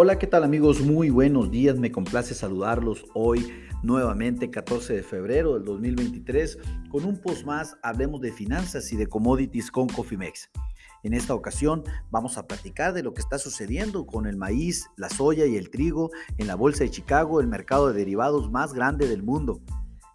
Hola, ¿qué tal amigos? Muy buenos días, me complace saludarlos hoy nuevamente 14 de febrero del 2023 con un post más, hablemos de finanzas y de commodities con Cofimex. En esta ocasión vamos a platicar de lo que está sucediendo con el maíz, la soya y el trigo en la Bolsa de Chicago, el mercado de derivados más grande del mundo.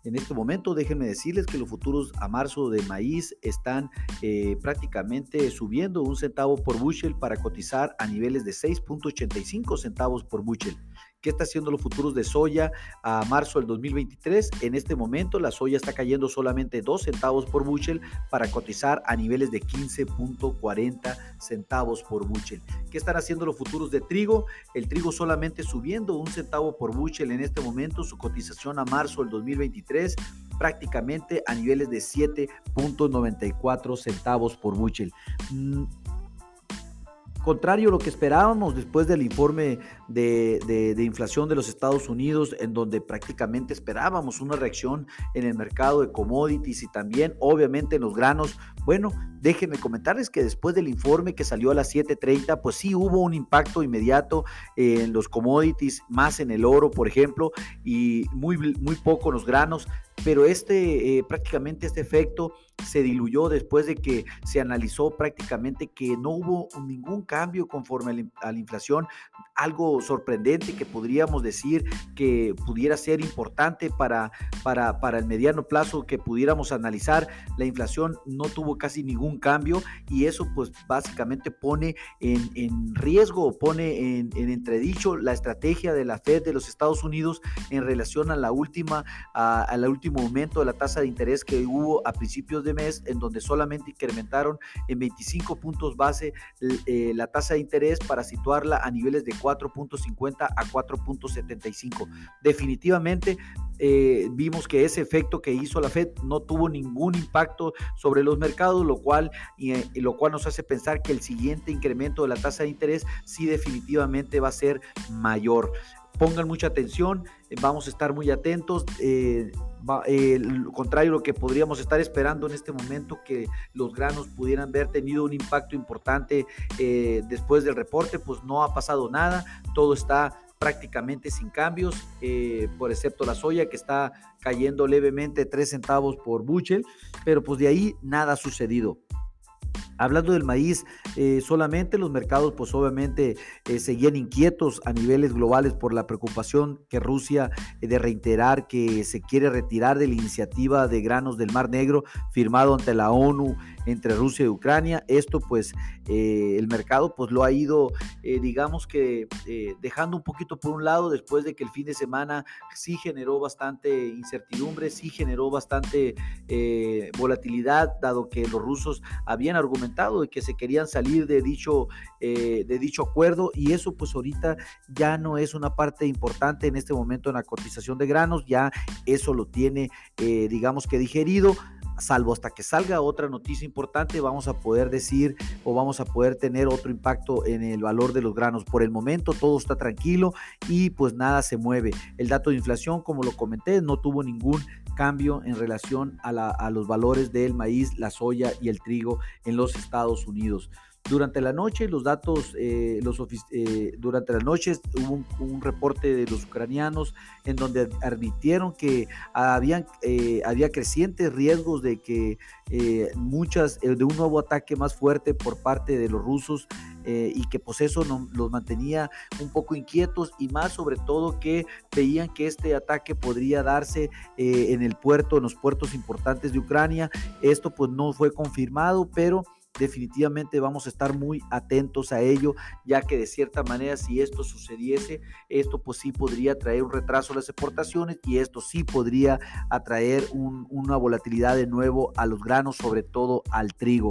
En este momento déjenme decirles que los futuros a marzo de maíz están eh, prácticamente subiendo un centavo por bushel para cotizar a niveles de 6.85 centavos por bushel. ¿Qué está haciendo los futuros de soya a marzo del 2023? En este momento la soya está cayendo solamente 2 centavos por bushel para cotizar a niveles de 15.40 centavos por bushel. ¿Qué están haciendo los futuros de trigo? El trigo solamente subiendo un centavo por bushel en este momento, su cotización a marzo del 2023 prácticamente a niveles de 7.94 centavos por bushel. Mm, contrario a lo que esperábamos después del informe de, inflación de los Estados Unidos, en donde prácticamente esperábamos una reacción en el mercado de commodities y también obviamente en los granos. Bueno, déjenme comentarles que después del informe que salió a las 7.30, pues sí hubo un impacto inmediato en los commodities, más en el oro, por ejemplo, y muy, muy poco en los granos pero este, eh, prácticamente este efecto se diluyó después de que se analizó prácticamente que no hubo ningún cambio conforme a la inflación, algo sorprendente que podríamos decir que pudiera ser importante para, para, para el mediano plazo que pudiéramos analizar. La inflación no tuvo casi ningún cambio y eso pues básicamente pone en, en riesgo, pone en, en, entredicho la estrategia de la Fed de los Estados Unidos en relación a la última, a, a la última aumento de la tasa de interés que hubo a principios de mes, en donde solamente incrementaron en 25 puntos base eh, la tasa de interés para situarla a niveles de 4.50 a 4.75. Definitivamente eh, vimos que ese efecto que hizo la Fed no tuvo ningún impacto sobre los mercados, lo cual, y lo cual nos hace pensar que el siguiente incremento de la tasa de interés sí definitivamente va a ser mayor pongan mucha atención, eh, vamos a estar muy atentos. Eh, eh, contrario lo que podríamos estar esperando en este momento, que los granos pudieran haber tenido un impacto importante después del reporte, pues no ha pasado nada, todo está prácticamente sin cambios, por excepto la soya que está cayendo levemente 3 centavos por buchel, pero pues de ahí nada ha sucedido. Hablando del maíz, eh, solamente los mercados pues obviamente eh, seguían inquietos a niveles globales por la preocupación que Rusia eh, de reiterar que se quiere retirar de la iniciativa de granos del Mar Negro firmado ante la ONU entre Rusia y Ucrania. Esto pues el mercado pues lo ha ido digamos que dejando un poquito por un lado después de que el fin de semana sí generó bastante incertidumbre, sí generó bastante volatilidad dado que los rusos habían argumentado de que se querían salir de dicho, eh, de dicho acuerdo y eso pues ahorita ya no es una parte importante en este momento en la cotización de granos, ya eso lo tiene eh, digamos que digerido salvo hasta que salga otra noticia importante, vamos a poder decir o vamos a poder tener otro impacto en el valor de los granos. Por el momento todo está tranquilo y pues nada se mueve. El dato de inflación, como lo comenté, no tuvo ningún cambio en relación a, los valores del maíz, la soya y el trigo en los Estados Unidos. Durante la noche, los datos, eh, los eh, durante la noche hubo un, reporte de los ucranianos en donde admitieron que habían, eh, había crecientes riesgos de que muchas, de un nuevo ataque más fuerte por parte de los rusos y que pues eso los mantenía un poco inquietos y más sobre todo que veían que este ataque podría darse en el puerto, en los puertos importantes de Ucrania. Esto pues no fue confirmado, pero definitivamente vamos a estar muy atentos a ello, ya que de cierta manera si esto sucediese, esto pues sí podría traer un retraso a las exportaciones y esto sí podría atraer una volatilidad de nuevo a los granos, sobre todo al trigo.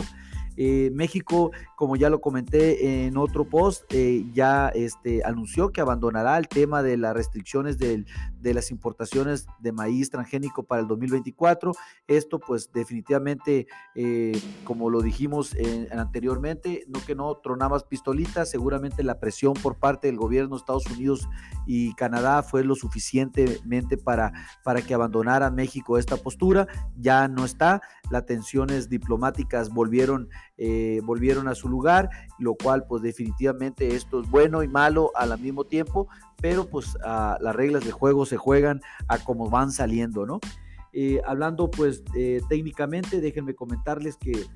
Eh, México, como ya lo comenté en otro post, eh, ya este, anunció que abandonará el tema de las restricciones de las importaciones de maíz transgénico para el 2024. Esto pues definitivamente, eh, como lo dijimos anteriormente, no que no tronabas pistolitas, seguramente la presión por parte del gobierno de Estados Unidos y Canadá fue lo suficientemente para, para que abandonara México esta postura. Ya no está. las tensiones diplomáticas volvieron, eh, volvieron a su lugar, lo cual pues definitivamente esto es bueno y malo al mismo tiempo, pero pues las reglas de juego se juegan a como van saliendo, ¿no? Eh, hablando pues técnicamente, déjenme comentarles que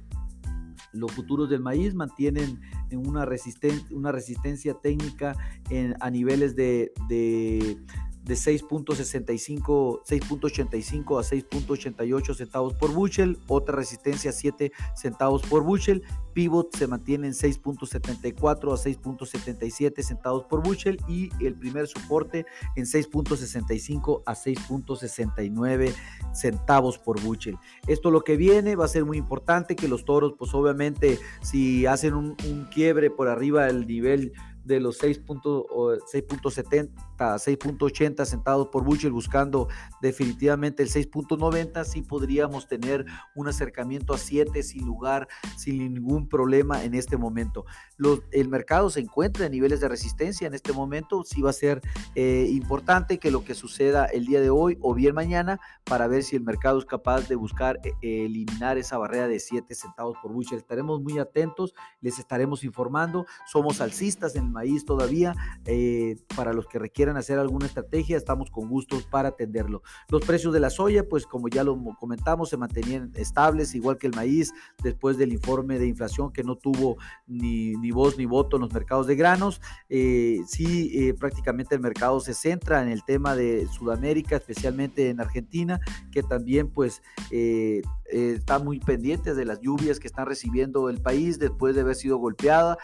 los futuros del maíz mantienen una, una resistencia técnica a niveles de 6.65, 6.85 a 6.88 centavos por bushel, otra resistencia 7 centavos por bushel, pivot se mantiene en 6.74 a 6.77 centavos por bushel. Y el primer soporte en 6.65 a 6.69 centavos por bushel. Esto lo que viene va a ser muy importante que los toros pues obviamente si hacen un, un quiebre por arriba del nivel de los 6.70 a 6.80 centavos por bushel, buscando definitivamente el 6.90, sí podríamos tener un acercamiento a 7 sin lugar, sin ningún problema en este momento. El mercado se encuentra en niveles de resistencia en este momento, sí va a ser eh, importante que lo que suceda el día de hoy o bien mañana para ver si el mercado es capaz de buscar eh, eliminar esa barrera de 7 centavos por bushel. Estaremos muy atentos, les estaremos informando, somos alcistas en maíz todavía. Eh, para los que requieran hacer alguna estrategia, estamos con gustos para atenderlo. Los precios de la soya, pues como ya lo comentamos, se mantenían estables, igual que el maíz, después del informe de inflación que no tuvo ni, ni voz ni voto en los mercados de granos. Eh, sí, eh, prácticamente el mercado se centra en el tema de Sudamérica, especialmente en Argentina, que también pues está muy pendiente de las lluvias que están recibiendo el país después de haber sido golpeada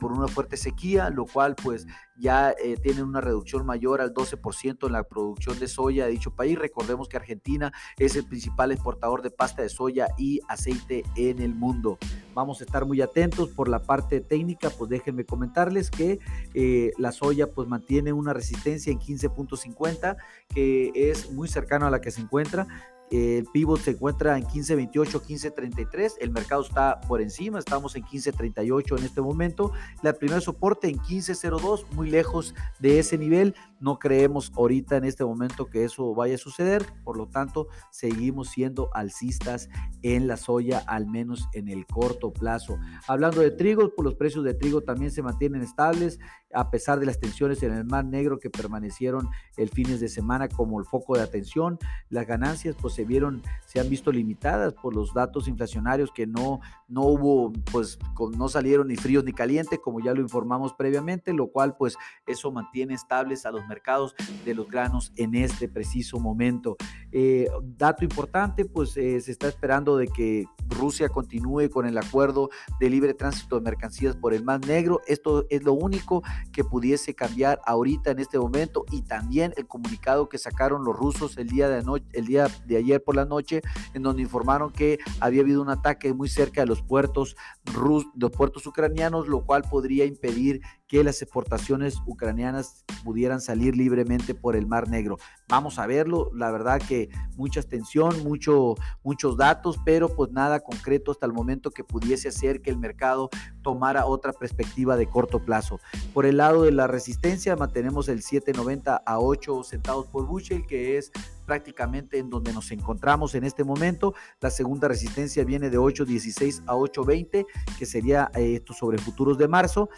por una fuerte sequía lo cual pues ya eh, tienen una reducción mayor al 12% en la producción de soya de dicho país. Recordemos que Argentina es el principal exportador de pasta de soya y aceite en el mundo. Vamos a estar muy atentos por la parte técnica, pues déjenme comentarles que eh, la soya pues mantiene una resistencia en 15.50 que es muy cercano a la que se encuentra el pivot se encuentra en 15.28, 15.33. El mercado está por encima, estamos en 15.38 en este momento. La primer soporte en 15.02, muy lejos de ese nivel. No creemos ahorita en este momento que eso vaya a suceder. Por lo tanto, seguimos siendo alcistas en la soya, al menos en el corto plazo. Hablando de trigo, pues los precios de trigo también se mantienen estables a pesar de las tensiones en el Mar Negro que permanecieron el fines de semana como el foco de atención. Las ganancias pues se vieron, se han visto limitadas por los datos inflacionarios que no, no hubo, pues no salieron ni fríos ni calientes, como ya lo informamos previamente, lo cual pues eso mantiene estables a los mercados de los granos en este preciso momento. Eh, dato importante, pues eh, se está esperando de que Rusia continúe con el acuerdo de libre tránsito de mercancías por el Mar Negro. Esto es lo único que pudiese cambiar ahorita en este momento y también el comunicado que sacaron los rusos el día de, el día de ayer por la noche en donde informaron que había habido un ataque muy cerca de los puertos rus, los puertos ucranianos, lo cual podría impedir que las exportaciones ucranianas pudieran salir libremente por el Mar Negro. Vamos a verlo, la verdad que mucha tensión, mucho, muchos datos, pero pues nada concreto hasta el momento que pudiese hacer que el mercado tomara otra perspectiva de corto plazo. Por el lado de la resistencia mantenemos el 7.90 a 8 centavos por bushel, que es prácticamente en donde nos encontramos en este momento. La segunda resistencia viene de 8.16 a 8.20, que sería eh, esto sobre futuros de marzo.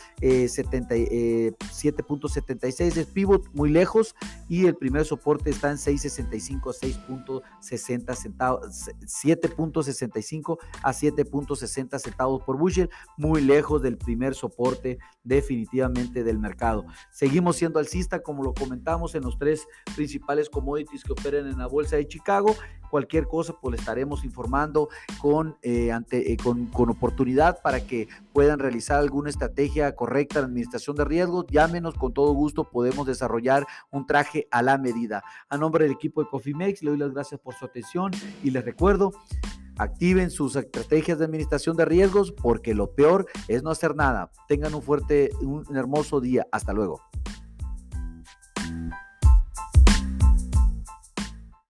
7.76 eh, es pivot, muy lejos. Y el primer soporte está en 6.65 a 6.60 centavos, 7.65 a 7.60 centavos por bushel, muy lejos del primer soporte definitivamente del mercado. Seguimos siendo alcista, como lo comentamos en los tres principales commodities que operan en la bolsa de Chicago. Cualquier cosa, pues le estaremos informando con, eh, ante, eh, con, con, oportunidad para que puedan realizar alguna estrategia correcta de administración de riesgos. Llámenos, con todo gusto podemos desarrollar un traje a la medida. A nombre del equipo de Cofimex, le doy las gracias por su atención y les recuerdo activen sus estrategias de administración de riesgos porque lo peor es no hacer nada. Tengan un fuerte, un hermoso día. Hasta luego.